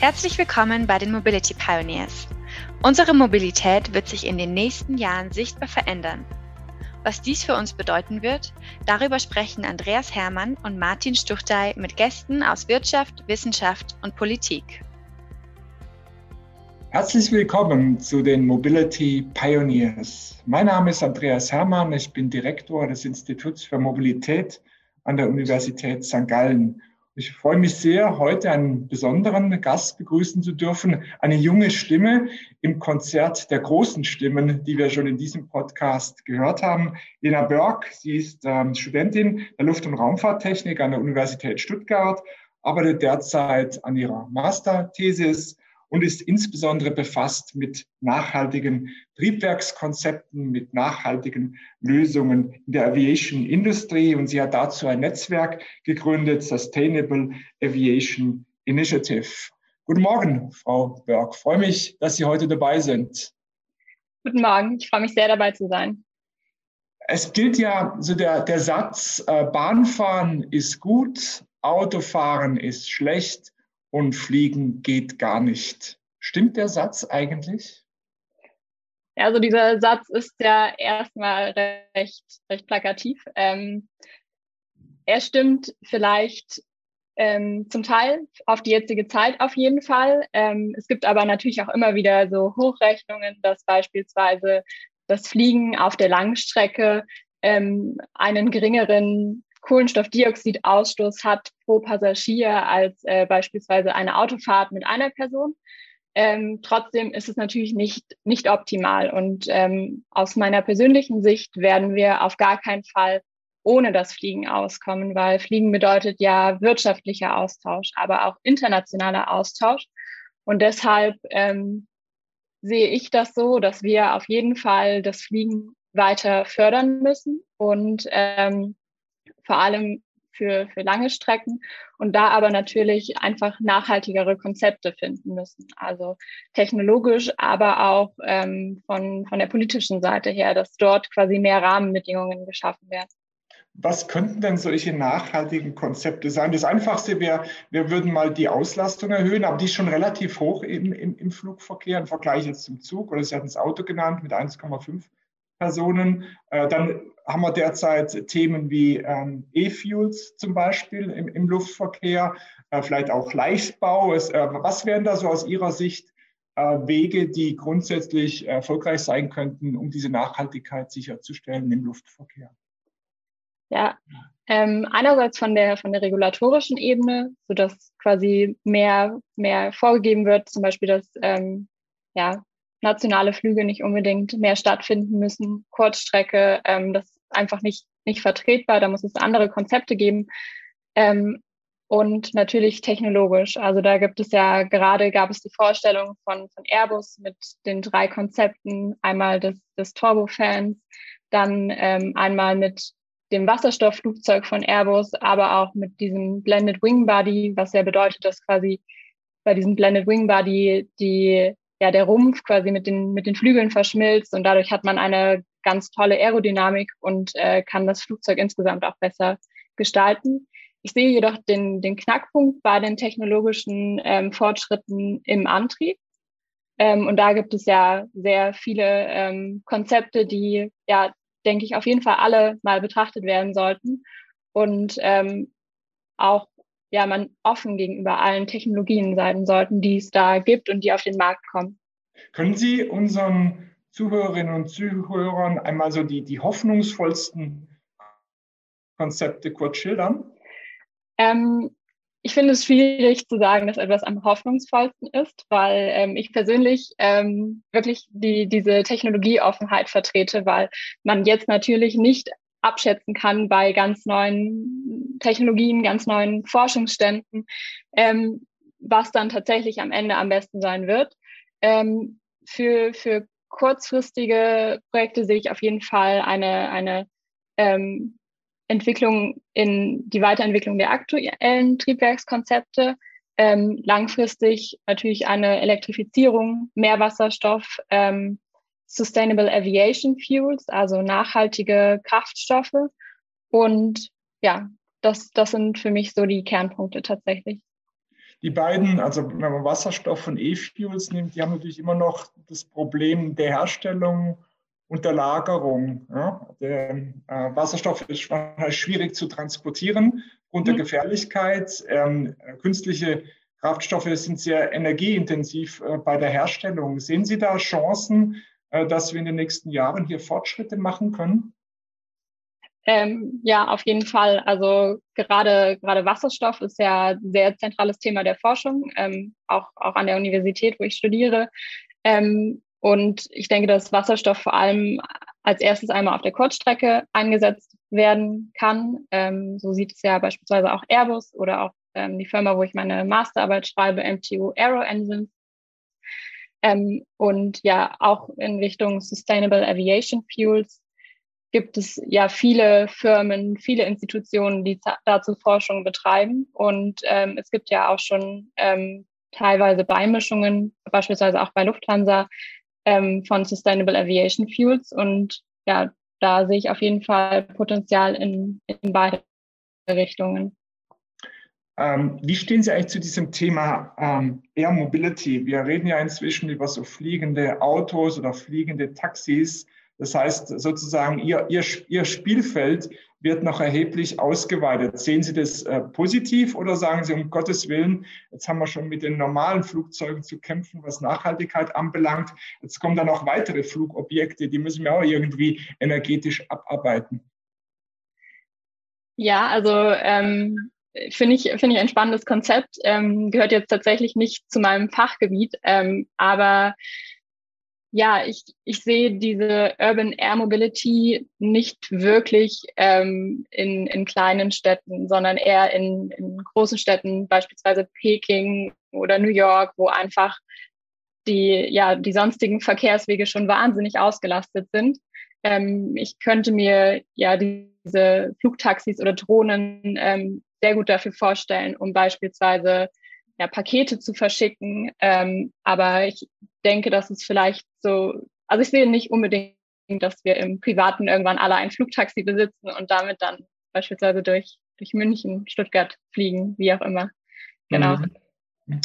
Herzlich willkommen bei den Mobility Pioneers. Unsere Mobilität wird sich in den nächsten Jahren sichtbar verändern. Was dies für uns bedeuten wird, darüber sprechen Andreas Hermann und Martin Stuchtey mit Gästen aus Wirtschaft, Wissenschaft und Politik. Herzlich willkommen zu den Mobility Pioneers. Mein Name ist Andreas Hermann, ich bin Direktor des Instituts für Mobilität an der Universität St. Gallen ich freue mich sehr, heute einen besonderen Gast begrüßen zu dürfen, eine junge Stimme im Konzert der großen Stimmen, die wir schon in diesem Podcast gehört haben. Lena Börk, sie ist ähm, Studentin der Luft- und Raumfahrttechnik an der Universität Stuttgart, arbeitet derzeit an ihrer Masterthesis und ist insbesondere befasst mit nachhaltigen Triebwerkskonzepten, mit nachhaltigen Lösungen in der Aviation Industry. Und sie hat dazu ein Netzwerk gegründet, Sustainable Aviation Initiative. Guten Morgen, Frau Berg. Ich freue mich, dass Sie heute dabei sind. Guten Morgen. Ich freue mich sehr, dabei zu sein. Es gilt ja so der, der Satz, äh, Bahnfahren ist gut, Autofahren ist schlecht und Fliegen geht gar nicht. Stimmt der Satz eigentlich? Ja, also dieser Satz ist ja erstmal recht, recht plakativ. Ähm, er stimmt vielleicht ähm, zum Teil auf die jetzige Zeit auf jeden Fall. Ähm, es gibt aber natürlich auch immer wieder so Hochrechnungen, dass beispielsweise das Fliegen auf der Langstrecke ähm, einen geringeren Kohlenstoffdioxidausstoß hat pro Passagier als äh, beispielsweise eine Autofahrt mit einer Person. Ähm, trotzdem ist es natürlich nicht, nicht optimal. Und ähm, aus meiner persönlichen Sicht werden wir auf gar keinen Fall ohne das Fliegen auskommen, weil Fliegen bedeutet ja wirtschaftlicher Austausch, aber auch internationaler Austausch. Und deshalb ähm, sehe ich das so, dass wir auf jeden Fall das Fliegen weiter fördern müssen und ähm, vor allem für, für lange Strecken und da aber natürlich einfach nachhaltigere Konzepte finden müssen. Also technologisch, aber auch ähm, von, von der politischen Seite her, dass dort quasi mehr Rahmenbedingungen geschaffen werden. Was könnten denn solche nachhaltigen Konzepte sein? Das Einfachste wäre, wir würden mal die Auslastung erhöhen, aber die ist schon relativ hoch im, im, im Flugverkehr im Vergleich jetzt zum Zug oder Sie hatten das Auto genannt mit 1,5 Personen. Äh, dann haben wir derzeit Themen wie ähm, E-Fuels zum Beispiel im, im Luftverkehr, äh, vielleicht auch Leichtbau. Es, äh, was wären da so aus Ihrer Sicht Wege, die grundsätzlich erfolgreich sein könnten, um diese Nachhaltigkeit sicherzustellen im Luftverkehr? Ja, ähm, einerseits von der, von der regulatorischen Ebene, sodass quasi mehr, mehr vorgegeben wird, zum Beispiel, dass ähm, ja, nationale Flüge nicht unbedingt mehr stattfinden müssen, Kurzstrecke, ähm, das ist einfach nicht, nicht vertretbar, da muss es andere Konzepte geben. Ähm, und natürlich technologisch. Also da gibt es ja gerade gab es die Vorstellung von, von Airbus mit den drei Konzepten, einmal des, des Turbofans, dann ähm, einmal mit dem Wasserstoffflugzeug von Airbus, aber auch mit diesem Blended Wing Body, was ja bedeutet, dass quasi bei diesem Blended Wing Body die ja, der Rumpf quasi mit den, mit den Flügeln verschmilzt und dadurch hat man eine ganz tolle Aerodynamik und äh, kann das Flugzeug insgesamt auch besser gestalten. Ich sehe jedoch den, den Knackpunkt bei den technologischen ähm, Fortschritten im Antrieb. Ähm, und da gibt es ja sehr viele ähm, Konzepte, die, ja, denke ich, auf jeden Fall alle mal betrachtet werden sollten. Und ähm, auch ja, man offen gegenüber allen Technologien sein sollten, die es da gibt und die auf den Markt kommen. Können Sie unseren Zuhörerinnen und Zuhörern einmal so die, die hoffnungsvollsten Konzepte kurz schildern? Ähm, ich finde es schwierig zu sagen, dass etwas am hoffnungsvollsten ist, weil ähm, ich persönlich ähm, wirklich die, diese Technologieoffenheit vertrete, weil man jetzt natürlich nicht abschätzen kann bei ganz neuen Technologien, ganz neuen Forschungsständen, ähm, was dann tatsächlich am Ende am besten sein wird. Ähm, für, für kurzfristige Projekte sehe ich auf jeden Fall eine, eine ähm, Entwicklung in die Weiterentwicklung der aktuellen Triebwerkskonzepte. Ähm, langfristig natürlich eine Elektrifizierung, mehr Wasserstoff, ähm, Sustainable Aviation Fuels, also nachhaltige Kraftstoffe. Und ja, das, das sind für mich so die Kernpunkte tatsächlich. Die beiden, also wenn man Wasserstoff und E-Fuels nimmt, die haben natürlich immer noch das Problem der Herstellung und der Lagerung. Ja? Der äh, Wasserstoff ist schwierig zu transportieren aufgrund mhm. der Gefährlichkeit. Ähm, künstliche Kraftstoffe sind sehr energieintensiv äh, bei der Herstellung. Sehen Sie da Chancen, äh, dass wir in den nächsten Jahren hier Fortschritte machen können? Ähm, ja, auf jeden Fall. Also gerade, gerade Wasserstoff ist ja ein sehr zentrales Thema der Forschung, ähm, auch, auch an der Universität, wo ich studiere. Ähm, und ich denke, dass Wasserstoff vor allem als erstes einmal auf der Kurzstrecke eingesetzt werden kann. Ähm, so sieht es ja beispielsweise auch Airbus oder auch ähm, die Firma, wo ich meine Masterarbeit schreibe, MTU Aero Engines. Ähm, und ja, auch in Richtung Sustainable Aviation Fuels gibt es ja viele Firmen, viele Institutionen, die dazu Forschung betreiben. Und ähm, es gibt ja auch schon ähm, teilweise Beimischungen, beispielsweise auch bei Lufthansa, ähm, von Sustainable Aviation Fuels. Und ja, da sehe ich auf jeden Fall Potenzial in, in beide Richtungen. Ähm, wie stehen Sie eigentlich zu diesem Thema ähm, Air Mobility? Wir reden ja inzwischen über so fliegende Autos oder fliegende Taxis. Das heißt sozusagen, Ihr, Ihr, Ihr Spielfeld wird noch erheblich ausgeweitet. Sehen Sie das äh, positiv oder sagen Sie, um Gottes Willen, jetzt haben wir schon mit den normalen Flugzeugen zu kämpfen, was Nachhaltigkeit anbelangt. Jetzt kommen da noch weitere Flugobjekte, die müssen wir auch irgendwie energetisch abarbeiten. Ja, also ähm, finde ich, finde ich ein spannendes Konzept. Ähm, gehört jetzt tatsächlich nicht zu meinem Fachgebiet, ähm, aber ja, ich, ich sehe diese Urban Air Mobility nicht wirklich ähm, in, in kleinen Städten, sondern eher in, in großen Städten, beispielsweise Peking oder New York, wo einfach die, ja, die sonstigen Verkehrswege schon wahnsinnig ausgelastet sind. Ähm, ich könnte mir ja diese Flugtaxis oder Drohnen ähm, sehr gut dafür vorstellen, um beispielsweise ja, Pakete zu verschicken. Ähm, aber ich denke, dass es vielleicht so, also ich sehe nicht unbedingt, dass wir im Privaten irgendwann alle ein Flugtaxi besitzen und damit dann beispielsweise durch, durch München, Stuttgart fliegen, wie auch immer. Genau. Mhm.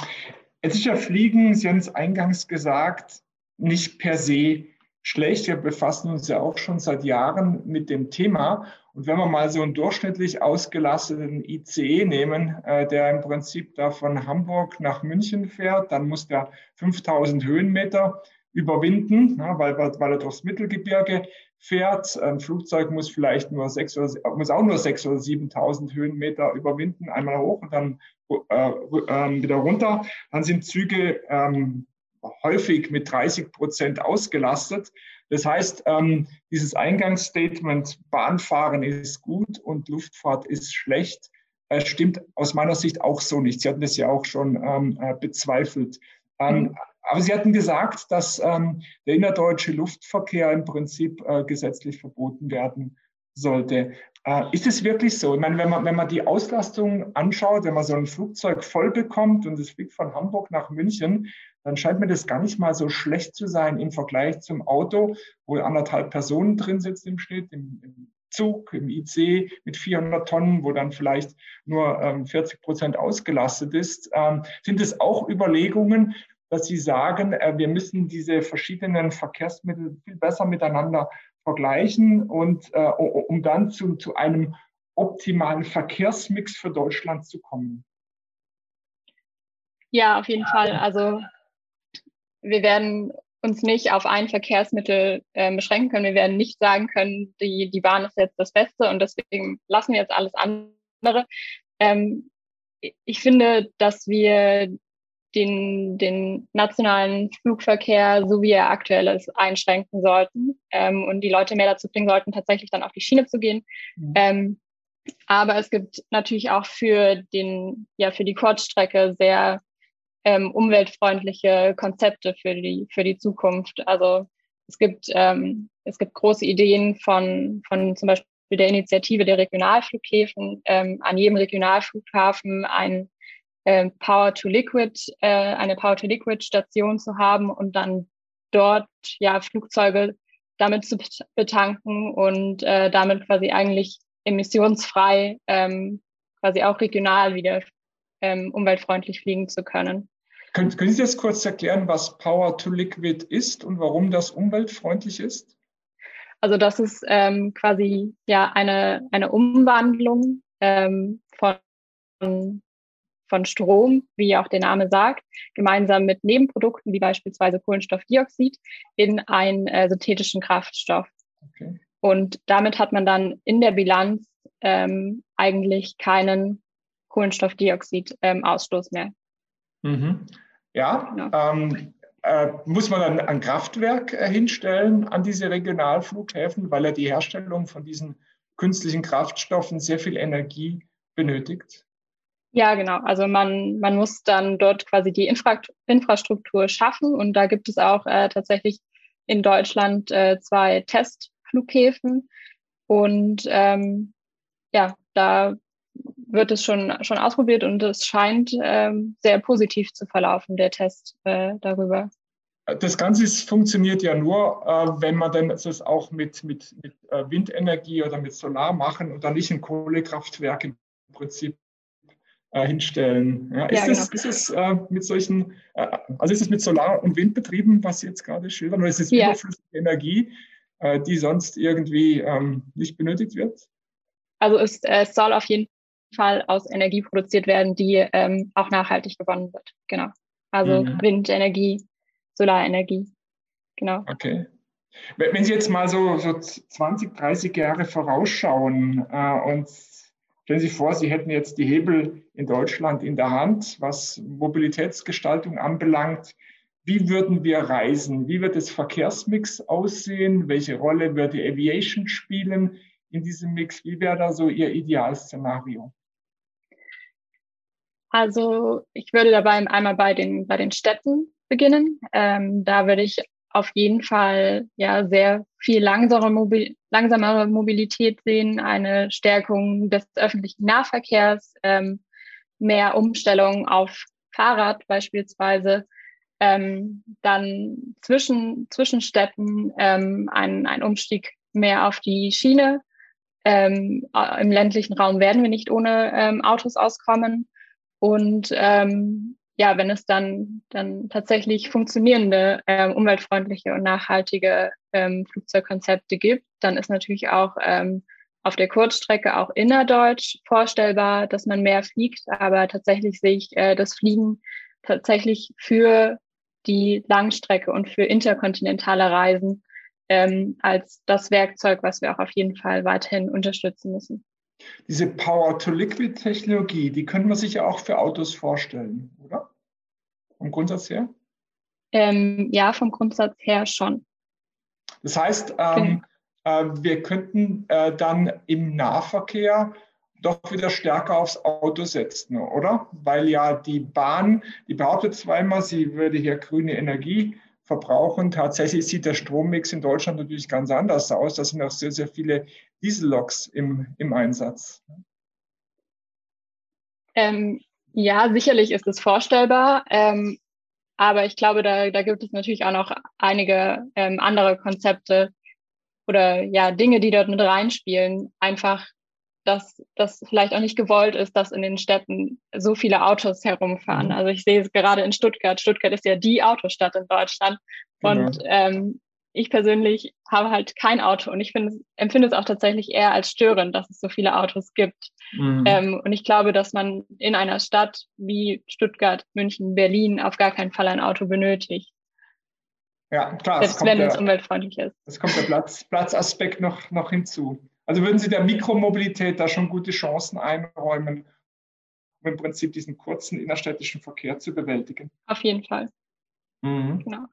Es ist ja Fliegen, Sie haben es eingangs gesagt, nicht per se schlecht. Wir befassen uns ja auch schon seit Jahren mit dem Thema. Und wenn wir mal so einen durchschnittlich ausgelasteten ICE nehmen, äh, der im Prinzip da von Hamburg nach München fährt, dann muss der 5000 Höhenmeter überwinden, na, weil, weil er durchs Mittelgebirge fährt. Ein Flugzeug muss vielleicht nur sechs oder, muss auch nur 6.000 oder 7.000 Höhenmeter überwinden, einmal hoch und dann äh, äh, wieder runter. Dann sind Züge ähm, häufig mit 30 Prozent ausgelastet. Das heißt, ähm, dieses Eingangsstatement, Bahnfahren ist gut und Luftfahrt ist schlecht, äh, stimmt aus meiner Sicht auch so nicht. Sie hatten das ja auch schon ähm, äh, bezweifelt. Ähm, mhm. Aber Sie hatten gesagt, dass ähm, der innerdeutsche Luftverkehr im Prinzip äh, gesetzlich verboten werden sollte. Äh, ist es wirklich so? Ich meine, wenn man, wenn man die Auslastung anschaut, wenn man so ein Flugzeug voll bekommt und es fliegt von Hamburg nach München, dann scheint mir das gar nicht mal so schlecht zu sein im Vergleich zum Auto, wo anderthalb Personen drin sitzen im Schnitt, im, im Zug, im IC mit 400 Tonnen, wo dann vielleicht nur ähm, 40 Prozent ausgelastet ist. Ähm, sind es auch Überlegungen, dass Sie sagen, äh, wir müssen diese verschiedenen Verkehrsmittel viel besser miteinander vergleichen und äh, um dann zu, zu einem optimalen Verkehrsmix für Deutschland zu kommen? Ja, auf jeden Fall. Also wir werden uns nicht auf ein Verkehrsmittel äh, beschränken können. Wir werden nicht sagen können, die, die Bahn ist jetzt das Beste und deswegen lassen wir jetzt alles andere. Ähm, ich finde, dass wir den, den nationalen Flugverkehr, so wie er aktuell ist, einschränken sollten ähm, und die Leute mehr dazu bringen sollten, tatsächlich dann auf die Schiene zu gehen. Mhm. Ähm, aber es gibt natürlich auch für den, ja, für die Kurzstrecke sehr ähm, umweltfreundliche Konzepte für die, für die Zukunft. Also es gibt, ähm, es gibt große Ideen von, von zum Beispiel der Initiative der Regionalflughäfen, ähm, an jedem Regionalflughafen ein äh, Power to Liquid, äh, eine Power to Liquid Station zu haben und dann dort ja Flugzeuge damit zu betanken und äh, damit quasi eigentlich emissionsfrei ähm, quasi auch regional wieder ähm, umweltfreundlich fliegen zu können. Können, können Sie das kurz erklären, was Power to Liquid ist und warum das umweltfreundlich ist? Also das ist ähm, quasi ja eine, eine Umwandlung ähm, von, von Strom, wie auch der Name sagt, gemeinsam mit Nebenprodukten wie beispielsweise Kohlenstoffdioxid in einen äh, synthetischen Kraftstoff. Okay. Und damit hat man dann in der Bilanz ähm, eigentlich keinen Kohlenstoffdioxidausstoß ähm, mehr. Mhm. Ja, genau. ähm, äh, muss man dann ein Kraftwerk äh, hinstellen an diese Regionalflughäfen, weil er die Herstellung von diesen künstlichen Kraftstoffen sehr viel Energie benötigt? Ja, genau. Also man, man muss dann dort quasi die Infra Infrastruktur schaffen und da gibt es auch äh, tatsächlich in Deutschland äh, zwei Testflughäfen und ähm, ja, da wird es schon, schon ausprobiert und es scheint ähm, sehr positiv zu verlaufen, der Test äh, darüber. Das Ganze ist, funktioniert ja nur, äh, wenn man dann das auch mit, mit, mit äh, Windenergie oder mit Solar machen und dann nicht ein Kohlekraftwerk im Prinzip äh, hinstellen. Ja, ist, ja, genau. ist es äh, mit solchen, äh, also ist es mit Solar- und Wind betrieben, was Sie jetzt gerade schildern, oder ist es ja. überflüssige Energie, äh, die sonst irgendwie ähm, nicht benötigt wird? Also es, es soll auf jeden Fall aus Energie produziert werden, die ähm, auch nachhaltig gewonnen wird. Genau. Also mhm. Windenergie, Solarenergie. Genau. Okay. Wenn Sie jetzt mal so, so 20, 30 Jahre vorausschauen äh, und stellen Sie vor, Sie hätten jetzt die Hebel in Deutschland in der Hand, was Mobilitätsgestaltung anbelangt. Wie würden wir reisen? Wie wird das Verkehrsmix aussehen? Welche Rolle wird die Aviation spielen in diesem Mix? Wie wäre da so Ihr Idealszenario? Also ich würde dabei einmal bei den, bei den Städten beginnen. Ähm, da würde ich auf jeden Fall ja sehr viel langsamere, Mobil langsamere Mobilität sehen, eine Stärkung des öffentlichen Nahverkehrs, ähm, mehr Umstellung auf Fahrrad beispielsweise, ähm, dann zwischen, zwischen Städten ähm, ein, ein Umstieg mehr auf die Schiene. Ähm, Im ländlichen Raum werden wir nicht ohne ähm, Autos auskommen. Und ähm, ja, wenn es dann, dann tatsächlich funktionierende, ähm, umweltfreundliche und nachhaltige ähm, Flugzeugkonzepte gibt, dann ist natürlich auch ähm, auf der Kurzstrecke auch innerdeutsch vorstellbar, dass man mehr fliegt. Aber tatsächlich sehe ich äh, das Fliegen tatsächlich für die Langstrecke und für interkontinentale Reisen ähm, als das Werkzeug, was wir auch auf jeden Fall weiterhin unterstützen müssen. Diese Power-to-Liquid-Technologie, die können wir sich ja auch für Autos vorstellen, oder? Vom Grundsatz her? Ähm, ja, vom Grundsatz her schon. Das heißt, ähm, äh, wir könnten äh, dann im Nahverkehr doch wieder stärker aufs Auto setzen, oder? Weil ja die Bahn, die behauptet zweimal, sie würde hier grüne Energie verbrauchen. Tatsächlich sieht der Strommix in Deutschland natürlich ganz anders aus. Da sind auch sehr, sehr viele Dieselloks im, im Einsatz. Ähm, ja, sicherlich ist es vorstellbar. Ähm, aber ich glaube, da, da gibt es natürlich auch noch einige ähm, andere Konzepte oder ja, Dinge, die dort mit reinspielen. Einfach dass das vielleicht auch nicht gewollt ist, dass in den Städten so viele Autos herumfahren. Mhm. Also ich sehe es gerade in Stuttgart. Stuttgart ist ja die Autostadt in Deutschland. Genau. Und ähm, ich persönlich habe halt kein Auto und ich finde, empfinde es auch tatsächlich eher als störend, dass es so viele Autos gibt. Mhm. Ähm, und ich glaube, dass man in einer Stadt wie Stuttgart, München, Berlin auf gar keinen Fall ein Auto benötigt. Ja, klar. Selbst wenn der, es umweltfreundlich ist. Es kommt der Platz, Platzaspekt noch, noch hinzu. Also würden Sie der Mikromobilität da schon gute Chancen einräumen, um im Prinzip diesen kurzen innerstädtischen Verkehr zu bewältigen? Auf jeden Fall. Mhm. Genau.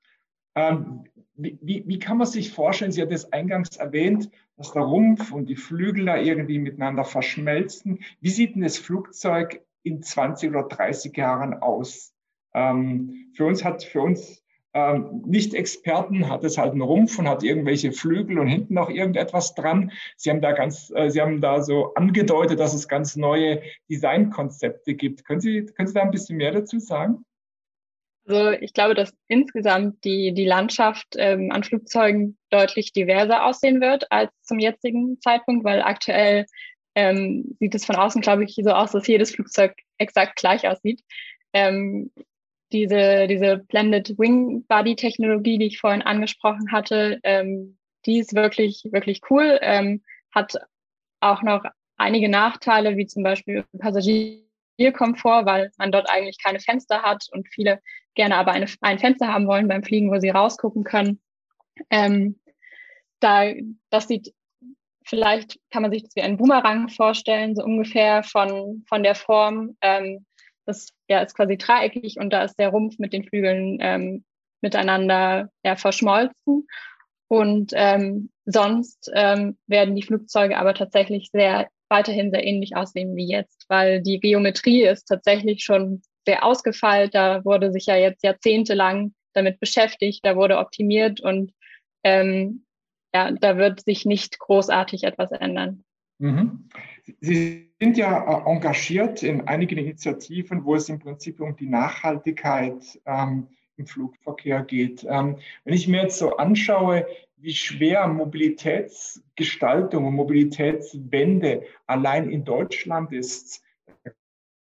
Ähm, wie, wie, wie, kann man sich vorstellen, Sie hat es eingangs erwähnt, dass der Rumpf und die Flügel da irgendwie miteinander verschmelzen. Wie sieht denn das Flugzeug in 20 oder 30 Jahren aus? Ähm, für uns hat, für uns ähm, Nicht-Experten hat es halt einen Rumpf und hat irgendwelche Flügel und hinten noch irgendetwas dran. Sie haben da ganz, äh, Sie haben da so angedeutet, dass es ganz neue Designkonzepte gibt. Können Sie, können Sie da ein bisschen mehr dazu sagen? Also ich glaube, dass insgesamt die, die Landschaft ähm, an Flugzeugen deutlich diverser aussehen wird als zum jetzigen Zeitpunkt, weil aktuell ähm, sieht es von außen, glaube ich, so aus, dass jedes Flugzeug exakt gleich aussieht. Ähm, diese, diese Blended Wing Body Technologie, die ich vorhin angesprochen hatte, ähm, die ist wirklich, wirklich cool, ähm, hat auch noch einige Nachteile, wie zum Beispiel Passagierkomfort, weil man dort eigentlich keine Fenster hat und viele gerne aber eine, ein Fenster haben wollen beim Fliegen, wo sie rausgucken können. Ähm, da, das sieht, vielleicht kann man sich das wie ein Boomerang vorstellen, so ungefähr von, von der Form. Ähm, das ja, ist quasi dreieckig und da ist der Rumpf mit den Flügeln ähm, miteinander ja, verschmolzen. Und ähm, sonst ähm, werden die Flugzeuge aber tatsächlich sehr weiterhin sehr ähnlich aussehen wie jetzt, weil die Geometrie ist tatsächlich schon sehr ausgefeilt. Da wurde sich ja jetzt jahrzehntelang damit beschäftigt, da wurde optimiert und ähm, ja, da wird sich nicht großartig etwas ändern. Mhm. Sie sind ja äh, engagiert in einigen Initiativen, wo es im Prinzip um die Nachhaltigkeit ähm, im Flugverkehr geht. Ähm, wenn ich mir jetzt so anschaue, wie schwer Mobilitätsgestaltung und Mobilitätswende allein in Deutschland ist,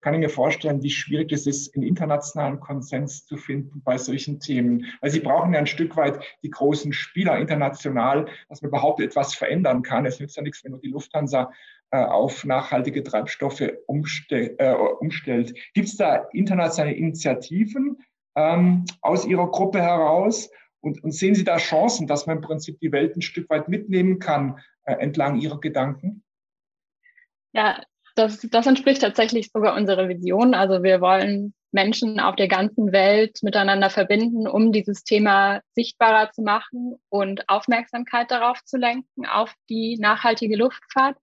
kann ich mir vorstellen, wie schwierig es ist, einen internationalen Konsens zu finden bei solchen Themen. Weil Sie brauchen ja ein Stück weit die großen Spieler international, dass man überhaupt etwas verändern kann. Es nützt ja nichts, wenn nur die Lufthansa äh, auf nachhaltige Treibstoffe umstell, äh, umstellt. Gibt es da internationale Initiativen ähm, aus Ihrer Gruppe heraus? Und, und, sehen Sie da Chancen, dass man im Prinzip die Welt ein Stück weit mitnehmen kann äh, entlang Ihrer Gedanken? Ja, das, das entspricht tatsächlich sogar unserer Vision. Also wir wollen Menschen auf der ganzen Welt miteinander verbinden, um dieses Thema sichtbarer zu machen und Aufmerksamkeit darauf zu lenken, auf die nachhaltige Luftfahrt.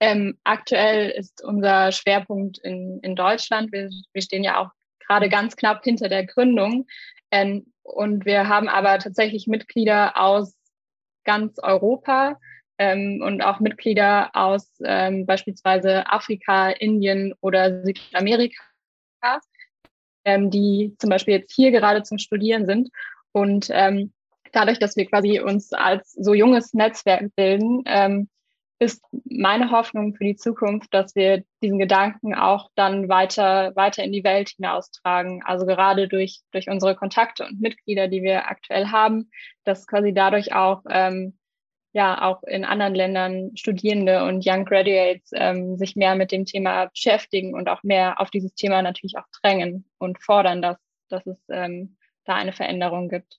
Ähm, aktuell ist unser Schwerpunkt in, in Deutschland. Wir, wir stehen ja auch gerade ganz knapp hinter der Gründung. Ähm, und wir haben aber tatsächlich Mitglieder aus ganz Europa ähm, und auch Mitglieder aus ähm, beispielsweise Afrika, Indien oder Südamerika, ähm, die zum Beispiel jetzt hier gerade zum Studieren sind. Und ähm, dadurch, dass wir quasi uns als so junges Netzwerk bilden, ähm, ist meine Hoffnung für die Zukunft, dass wir diesen Gedanken auch dann weiter, weiter in die Welt hinaustragen. Also gerade durch, durch unsere Kontakte und Mitglieder, die wir aktuell haben, dass quasi dadurch auch, ähm, ja, auch in anderen Ländern Studierende und Young Graduates ähm, sich mehr mit dem Thema beschäftigen und auch mehr auf dieses Thema natürlich auch drängen und fordern, dass, dass es ähm, da eine Veränderung gibt.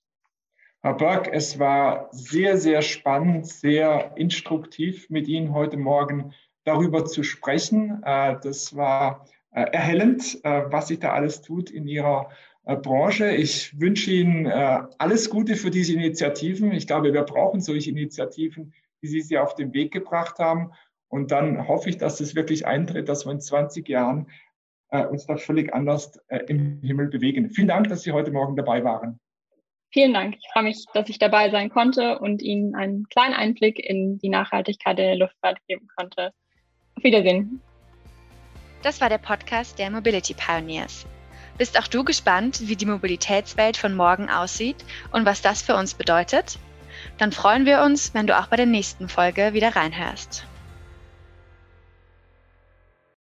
Herr Berg, es war sehr, sehr spannend, sehr instruktiv mit Ihnen heute Morgen darüber zu sprechen. Äh, das war äh, erhellend, äh, was sich da alles tut in Ihrer Branche. Ich wünsche Ihnen alles Gute für diese Initiativen. Ich glaube, wir brauchen solche Initiativen, wie Sie sie auf den Weg gebracht haben. Und dann hoffe ich, dass es wirklich eintritt, dass wir in 20 Jahren uns da völlig anders im Himmel bewegen. Vielen Dank, dass Sie heute Morgen dabei waren. Vielen Dank. Ich freue mich, dass ich dabei sein konnte und Ihnen einen kleinen Einblick in die Nachhaltigkeit der Luftfahrt geben konnte. Auf Wiedersehen. Das war der Podcast der Mobility Pioneers. Bist auch du gespannt, wie die Mobilitätswelt von morgen aussieht und was das für uns bedeutet? Dann freuen wir uns, wenn du auch bei der nächsten Folge wieder reinhörst.